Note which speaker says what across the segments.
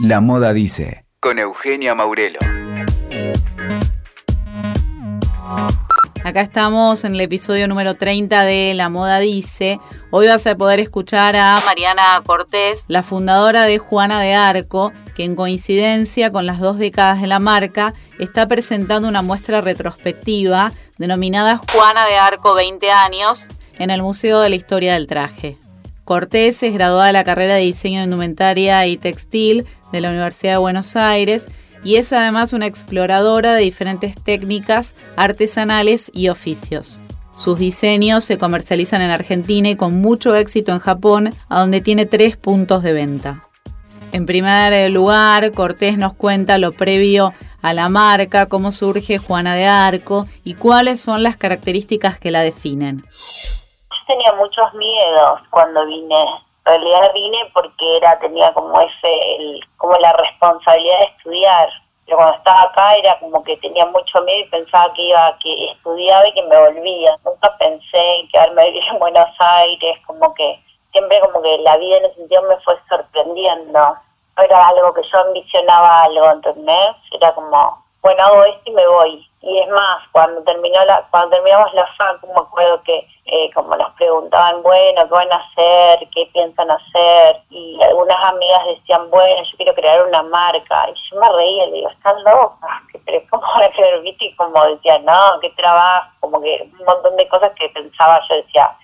Speaker 1: La Moda Dice, con Eugenia Maurelo.
Speaker 2: Acá estamos en el episodio número 30 de La Moda Dice. Hoy vas a poder escuchar a Mariana Cortés, la fundadora de Juana de Arco, que en coincidencia con las dos décadas de la marca está presentando una muestra retrospectiva denominada Juana de Arco 20 años en el Museo de la Historia del Traje. Cortés es graduada de la carrera de Diseño de Indumentaria y Textil de la Universidad de Buenos Aires y es además una exploradora de diferentes técnicas artesanales y oficios. Sus diseños se comercializan en Argentina y con mucho éxito en Japón, a donde tiene tres puntos de venta. En primer lugar, Cortés nos cuenta lo previo a la marca, cómo surge Juana de Arco y cuáles son las características que la definen
Speaker 3: tenía muchos miedos cuando vine. En realidad vine porque era tenía como ese, como la responsabilidad de estudiar. Pero cuando estaba acá era como que tenía mucho miedo y pensaba que iba, que estudiaba y que me volvía. Nunca pensé en quedarme a vivir en Buenos Aires, como que siempre como que la vida en ese sentido me fue sorprendiendo. No era algo que yo ambicionaba algo, ¿entendés? Era como, bueno, hago esto y me voy. Y es más, cuando terminó la, cuando terminamos la FAC, me acuerdo que eh, como nos preguntaban, bueno, ¿qué van a hacer? ¿Qué piensan hacer? Y algunas amigas decían, bueno, yo quiero crear una marca. Y yo me reía le digo, están locas, pero ¿cómo van a crear? ¿Viste? Y como decía, no, qué trabajo, como que un montón de cosas que pensaba, yo decía,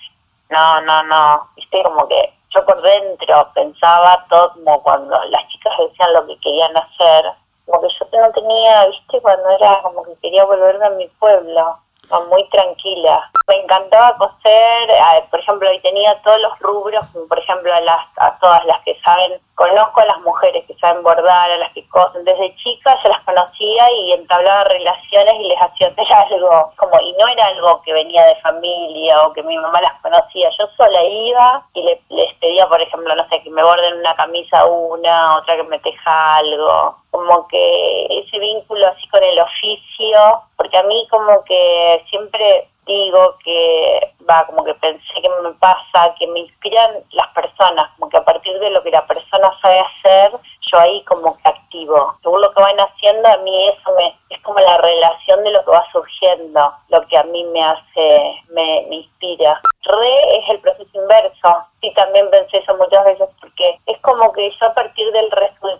Speaker 3: no, no, no, viste, como que yo por dentro pensaba todo como cuando las chicas decían lo que querían hacer como que yo no tenía, viste, cuando era como que quería volverme a mi pueblo, muy tranquila. Me encantaba coser, por ejemplo, y tenía todos los rubros, por ejemplo a, las, a todas las que saben, conozco a las mujeres que saben bordar, a las que cosen, desde chicas ya las conocía y entablaba relaciones y les hacía hacer algo, como, y no era algo que venía de familia o que mi mamá las conocía, yo sola iba y les pedía, por ejemplo, no sé, que me borden una camisa una, otra que me teja algo, como que ese vínculo así con el oficio, porque a mí como que siempre digo que va como que pensé que me pasa que me inspiran las personas como que a partir de lo que la persona sabe hacer yo ahí como que activo. Según lo que van haciendo a mí eso me es como la relación de lo que va surgiendo lo que a mí me hace me, me inspira. Re es el proceso inverso. Sí también pensé eso muchas veces porque es como que yo a partir del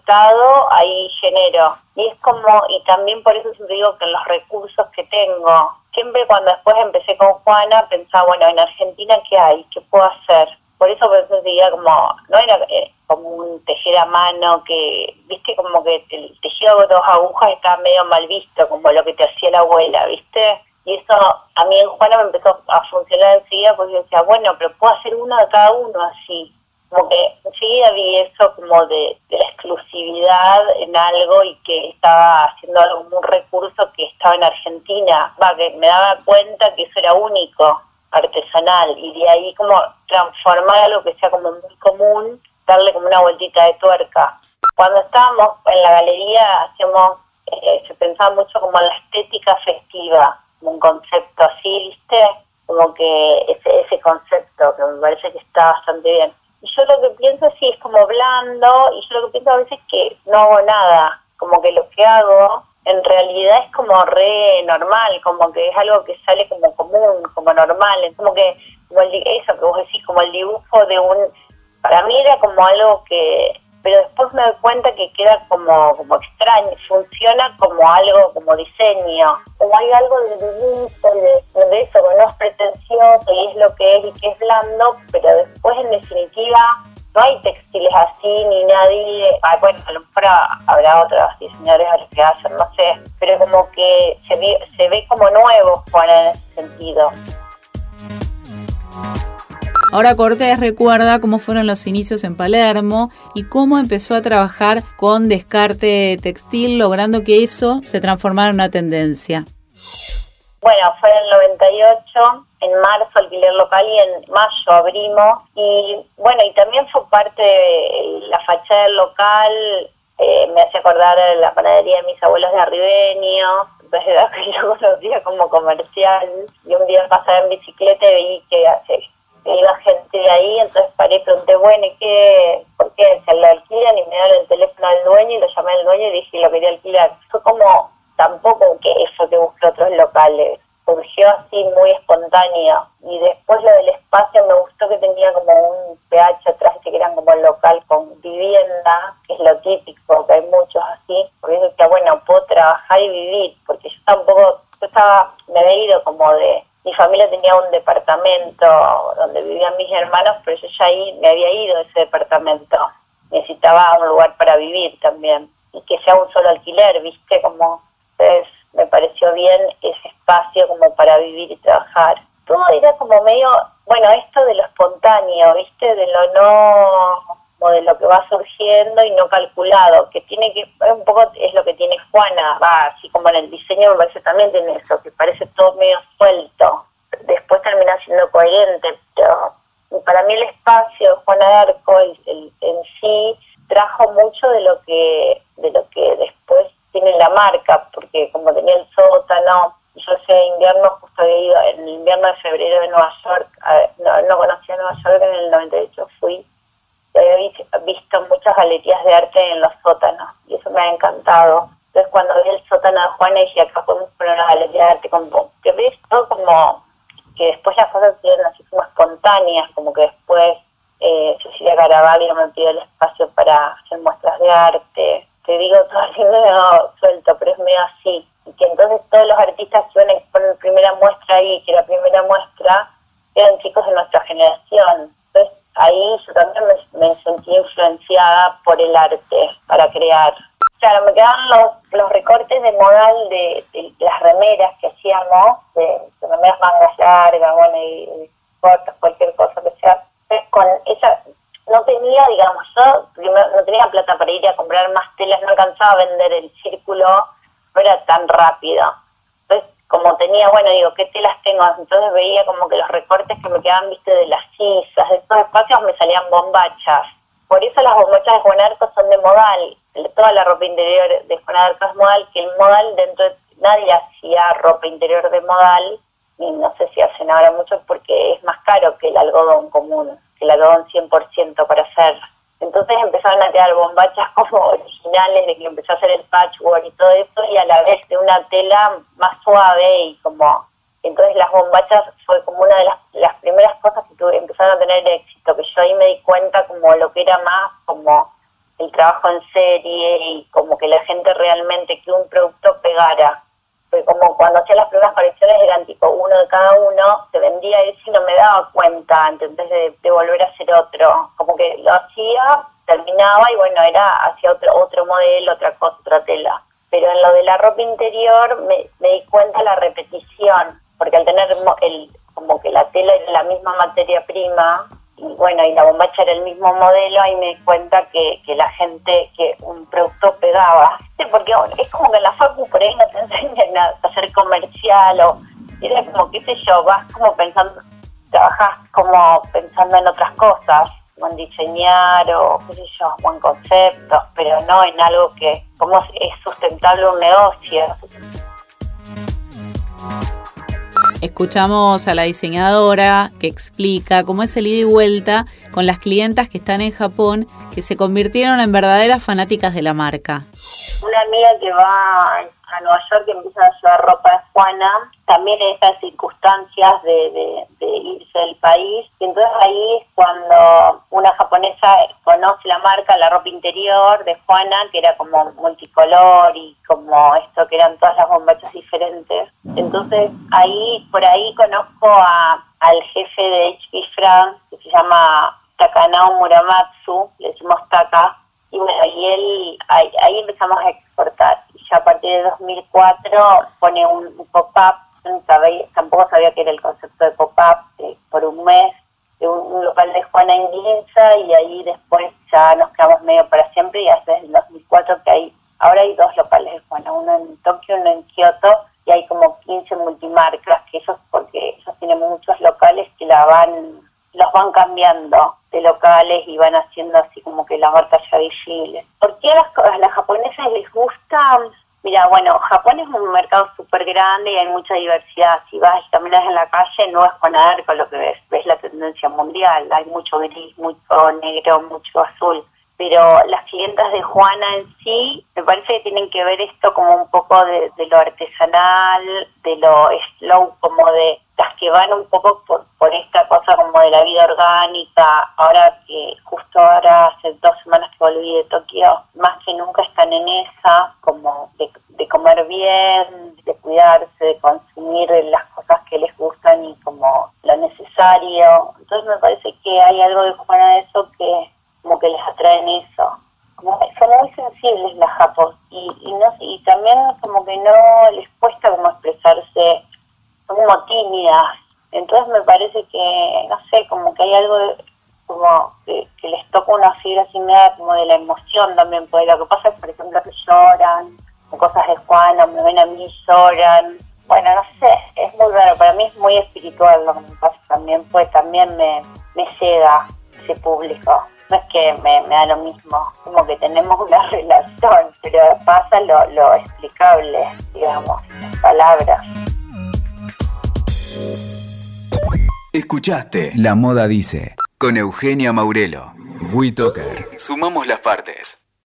Speaker 3: resultado ahí genero y es como y también por eso siempre digo que los recursos que tengo siempre cuando después empecé con Juana pensaba, bueno, en Argentina, ¿qué hay? ¿Qué puedo hacer? Por eso pensé como, no era eh, como un tejer a mano que, viste, como que el tejido con dos agujas estaba medio mal visto, como lo que te hacía la abuela, viste. Y eso a mí en Juana me empezó a funcionar enseguida porque yo decía, bueno, pero puedo hacer uno de cada uno así como que enseguida vi eso como de, la exclusividad en algo y que estaba haciendo algo, un recurso que estaba en Argentina, va, que me daba cuenta que eso era único, artesanal, y de ahí como transformar algo que sea como muy común, darle como una vueltita de tuerca. Cuando estábamos en la galería hacíamos, eh, se pensaba mucho como en la estética festiva, como un concepto así, ¿viste? Como que ese, ese concepto que me parece que está bastante bien yo lo que pienso sí es como blando, y yo lo que pienso a veces es que no hago nada, como que lo que hago en realidad es como re normal, como que es algo que sale como común, como normal, es como que, como el, eso que vos decís, como el dibujo de un, para mí era como algo que pero después me doy cuenta que queda como, como extraño, funciona como algo, como diseño, como hay algo de dibujo, de, de eso, que no es pretencioso y es lo que es y que es blando, pero después en definitiva no hay textiles así ni nadie, bueno, a lo mejor habrá otros diseñadores a los que hacen, no sé, pero como que se ve, se ve como nuevo, Juan, en ese sentido.
Speaker 2: Ahora Cortés recuerda cómo fueron los inicios en Palermo y cómo empezó a trabajar con descarte textil, logrando que eso se transformara en una tendencia.
Speaker 3: Bueno, fue en el 98, en marzo alquiler local y en mayo abrimos. Y bueno, y también fue parte de la fachada del local, eh, me hace acordar la panadería de mis abuelos de Arribeño, que yo conocía como comercial. Y un día pasaba en bicicleta y vi que hace iba gente de ahí, entonces paré y pregunté, bueno, ¿y qué? ¿Por qué? Se lo alquilan y me dieron el teléfono al dueño y lo llamé al dueño y dije, lo quería alquilar. Fue como tampoco que eso que busqué otros locales surgió así muy espontáneo y después lo del espacio me gustó que tenía como un PH atrás que eran como el local con vivienda que es lo típico que hay muchos así porque eso que bueno puedo trabajar y vivir porque yo tampoco yo estaba me había ido como de mi familia tenía un departamento donde vivían mis hermanos pero yo ya ahí me había ido ese departamento necesitaba un lugar para vivir también y que sea un solo alquiler viste como entonces me pareció bien ese espacio como para vivir y trabajar. Todo era como medio, bueno, esto de lo espontáneo, ¿viste? De lo no, como de lo que va surgiendo y no calculado, que tiene que, un poco es lo que tiene Juana, va, así como en el diseño me parece también tiene eso, que parece todo medio suelto. Después termina siendo coherente, pero para mí el espacio de Juana de Arco el, en sí trajo mucho de lo que de lo que después tiene la marca, porque como tenía el sótano, yo ese invierno justo había ido, en el invierno de febrero de Nueva York, no, no conocía Nueva York, en el 98 fui, y había visto muchas galerías de arte en los sótanos, y eso me Entonces cuando vi el sótano de Juana dije, acá podemos poner una galería de arte como, que ves todo como, que después las cosas quedan así como espontáneas, como que después eh, Cecilia Caravallo me pidió el espacio para hacer muestras de arte, te digo todo así medio suelto, pero es medio así. Y que entonces todos los artistas que iban a exponer primera muestra ahí, que la primera muestra, eran chicos de nuestra generación. Entonces ahí yo también me, sentí influenciada por el arte para crear. Claro, me quedaban los, los recortes de modal de, las remeras que hacíamos, de, remeras mangas largas, bueno, y, cortas, cualquier cosa que sea. Con esa, no tenía, digamos, yo no tenía plata para ir a comprar más telas, no alcanzaba a vender el círculo, no era tan rápido. Entonces, como tenía, bueno, digo, ¿qué telas tengo? Entonces veía como que los recortes que me quedaban, viste, de las sisas, de estos espacios me salían bombachas. Por eso las bombachas de Juan Arco son de modal. Toda la ropa interior de es modal, que el modal dentro de... Nadie hacía ropa interior de modal, y no sé si hacen ahora mucho porque es más caro que el algodón común el algodón 100% para hacer. Entonces empezaron a quedar bombachas como originales de que empezó a hacer el patchwork y todo eso y a la vez de una tela más suave y como entonces las bombachas fue como una de las, primeras cosas que tuve, empezaron a tener éxito, que yo ahí me di cuenta como lo que era más como el trabajo en serie y como que la gente realmente que un producto pegara como cuando hacía las primeras colecciones eran tipo uno de cada uno, se vendía eso y no me daba cuenta, entonces de, volver a hacer otro. Como que lo hacía, terminaba y bueno, era hacia otro, otro modelo, otra cosa, otra tela. Pero en lo de la ropa interior me, me di cuenta la repetición, porque al tener el, como que la tela era la misma materia prima, y bueno, y la bombacha era el mismo modelo, ahí me di cuenta que, que la gente, que un producto pegaba. Porque es como que en la facu por ahí no te enseñan a hacer comercial o era como, qué sé yo, vas como pensando, trabajas como pensando en otras cosas, como en diseñar o qué sé yo, o en conceptos, pero no en algo que, como es sustentable un negocio.
Speaker 2: Escuchamos a la diseñadora que explica cómo es el ida y vuelta con las clientas que están en Japón que se convirtieron en verdaderas fanáticas de la marca.
Speaker 3: Una amiga que va a Nueva York y empieza a llevar ropa de Juana, también en estas circunstancias de, irse del país. Y entonces ahí es cuando una japonesa conoce la marca, la ropa interior de Juana, que era como multicolor y como esto que eran todas las bombachas diferentes. Entonces ahí, por ahí conozco a, al jefe de HP France, que se llama Takanao Muramatsu, le decimos Taka, y bueno, y él, ahí, ahí empezamos a exportar ya a partir de 2004 pone un, pop-up, tampoco sabía que era el concepto de pop-up, eh, por un mes, de un, local de Juana en Ginza y ahí después ya nos quedamos medio para siempre y hasta el 2004 que hay, ahora hay dos locales de Juana, uno en Tokio, uno en Kioto y hay como 15 multimarcas, que ellos, porque ellos tienen muchos locales que la van, los van cambiando de locales y van haciendo así como que la marca ya visible. ¿Por qué a las, a las japonesas les gusta? Mira, bueno, Japón es un mercado súper grande y hay mucha diversidad. Si vas y caminas en la calle, no es con arco lo que ves, ves la tendencia mundial, hay mucho gris, mucho negro, mucho azul. Pero las clientas de Juana en sí, me parece que tienen que ver esto como un poco de, lo artesanal, de lo slow, como de las que van un poco por, esta cosa como de la vida orgánica, ahora que justo ahora hace dos semanas que volví de Tokio, más que nunca están en esa, como de, comer bien, cuidarse, de consumir las cosas que les gustan y como lo necesario. Entonces me parece que hay algo de Juana de eso que como que les atraen eso. Como, son muy sensibles las japos y, y, no, y también como que no les cuesta como expresarse, son como tímidas. Entonces me parece que, no sé, como que hay algo como que, les toca una fibra así media como de la emoción también, porque lo que pasa es, por ejemplo, que lloran, o cosas de Juana, me ven a mí, lloran. Bueno, no sé, es muy raro, para mí es muy espiritual lo que me pasa también, pues también me, me llega ese público no es que me, da lo mismo, como que tenemos una relación, pero pasa lo, lo explicable, digamos, en palabras.
Speaker 1: Escuchaste La Moda Dice con Eugenia Maurelo. WeToker. Sumamos las partes.